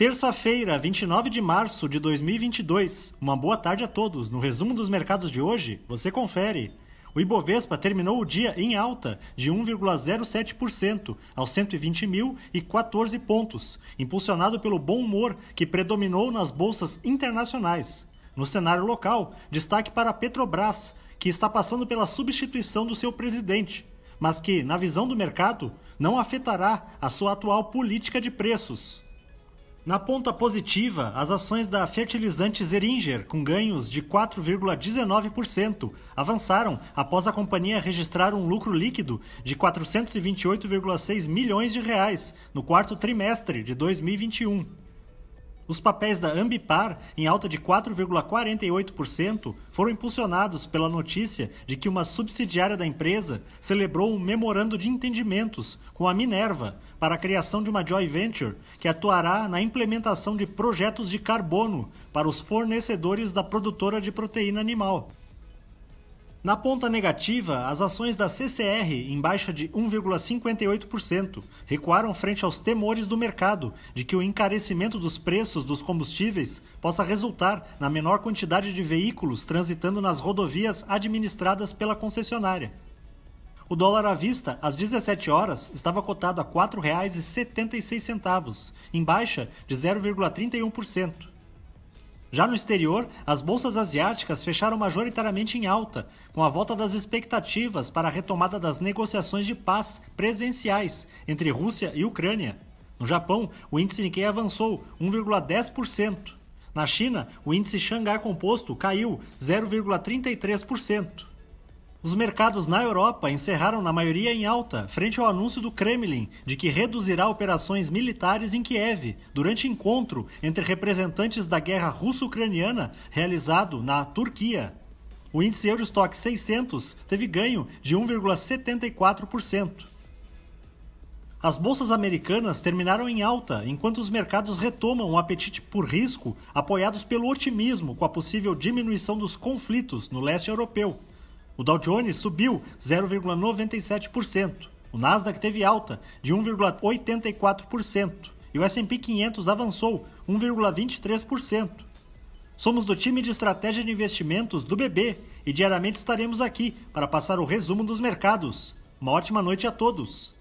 Terça-feira, 29 de março de 2022. Uma boa tarde a todos. No resumo dos mercados de hoje, você confere. O Ibovespa terminou o dia em alta de 1,07% aos 120.014 pontos, impulsionado pelo bom humor que predominou nas bolsas internacionais. No cenário local, destaque para a Petrobras, que está passando pela substituição do seu presidente, mas que, na visão do mercado, não afetará a sua atual política de preços. Na ponta positiva, as ações da fertilizante Zeringer, com ganhos de 4,19%, avançaram após a companhia registrar um lucro líquido de 428,6 milhões de reais no quarto trimestre de 2021. Os papéis da Ambipar, em alta de 4,48%, foram impulsionados pela notícia de que uma subsidiária da empresa celebrou um memorando de entendimentos com a Minerva para a criação de uma joint venture que atuará na implementação de projetos de carbono para os fornecedores da produtora de proteína animal. Na ponta negativa, as ações da CCR, em baixa de 1,58%, recuaram frente aos temores do mercado de que o encarecimento dos preços dos combustíveis possa resultar na menor quantidade de veículos transitando nas rodovias administradas pela concessionária. O dólar à vista, às 17 horas, estava cotado a R$ 4,76, em baixa de 0,31%. Já no exterior, as bolsas asiáticas fecharam majoritariamente em alta, com a volta das expectativas para a retomada das negociações de paz presenciais entre Rússia e Ucrânia. No Japão, o índice Nikkei avançou 1,10%. Na China, o índice Xangai Composto caiu 0,33%. Os mercados na Europa encerraram na maioria em alta, frente ao anúncio do Kremlin de que reduzirá operações militares em Kiev durante encontro entre representantes da guerra russo-ucraniana realizado na Turquia. O índice Eurostock 600 teve ganho de 1,74%. As bolsas americanas terminaram em alta, enquanto os mercados retomam um apetite por risco, apoiados pelo otimismo com a possível diminuição dos conflitos no leste europeu. O Dow Jones subiu 0,97%. O Nasdaq teve alta de 1,84% e o S&P 500 avançou 1,23%. Somos do time de estratégia de investimentos do BB e diariamente estaremos aqui para passar o resumo dos mercados. Uma ótima noite a todos.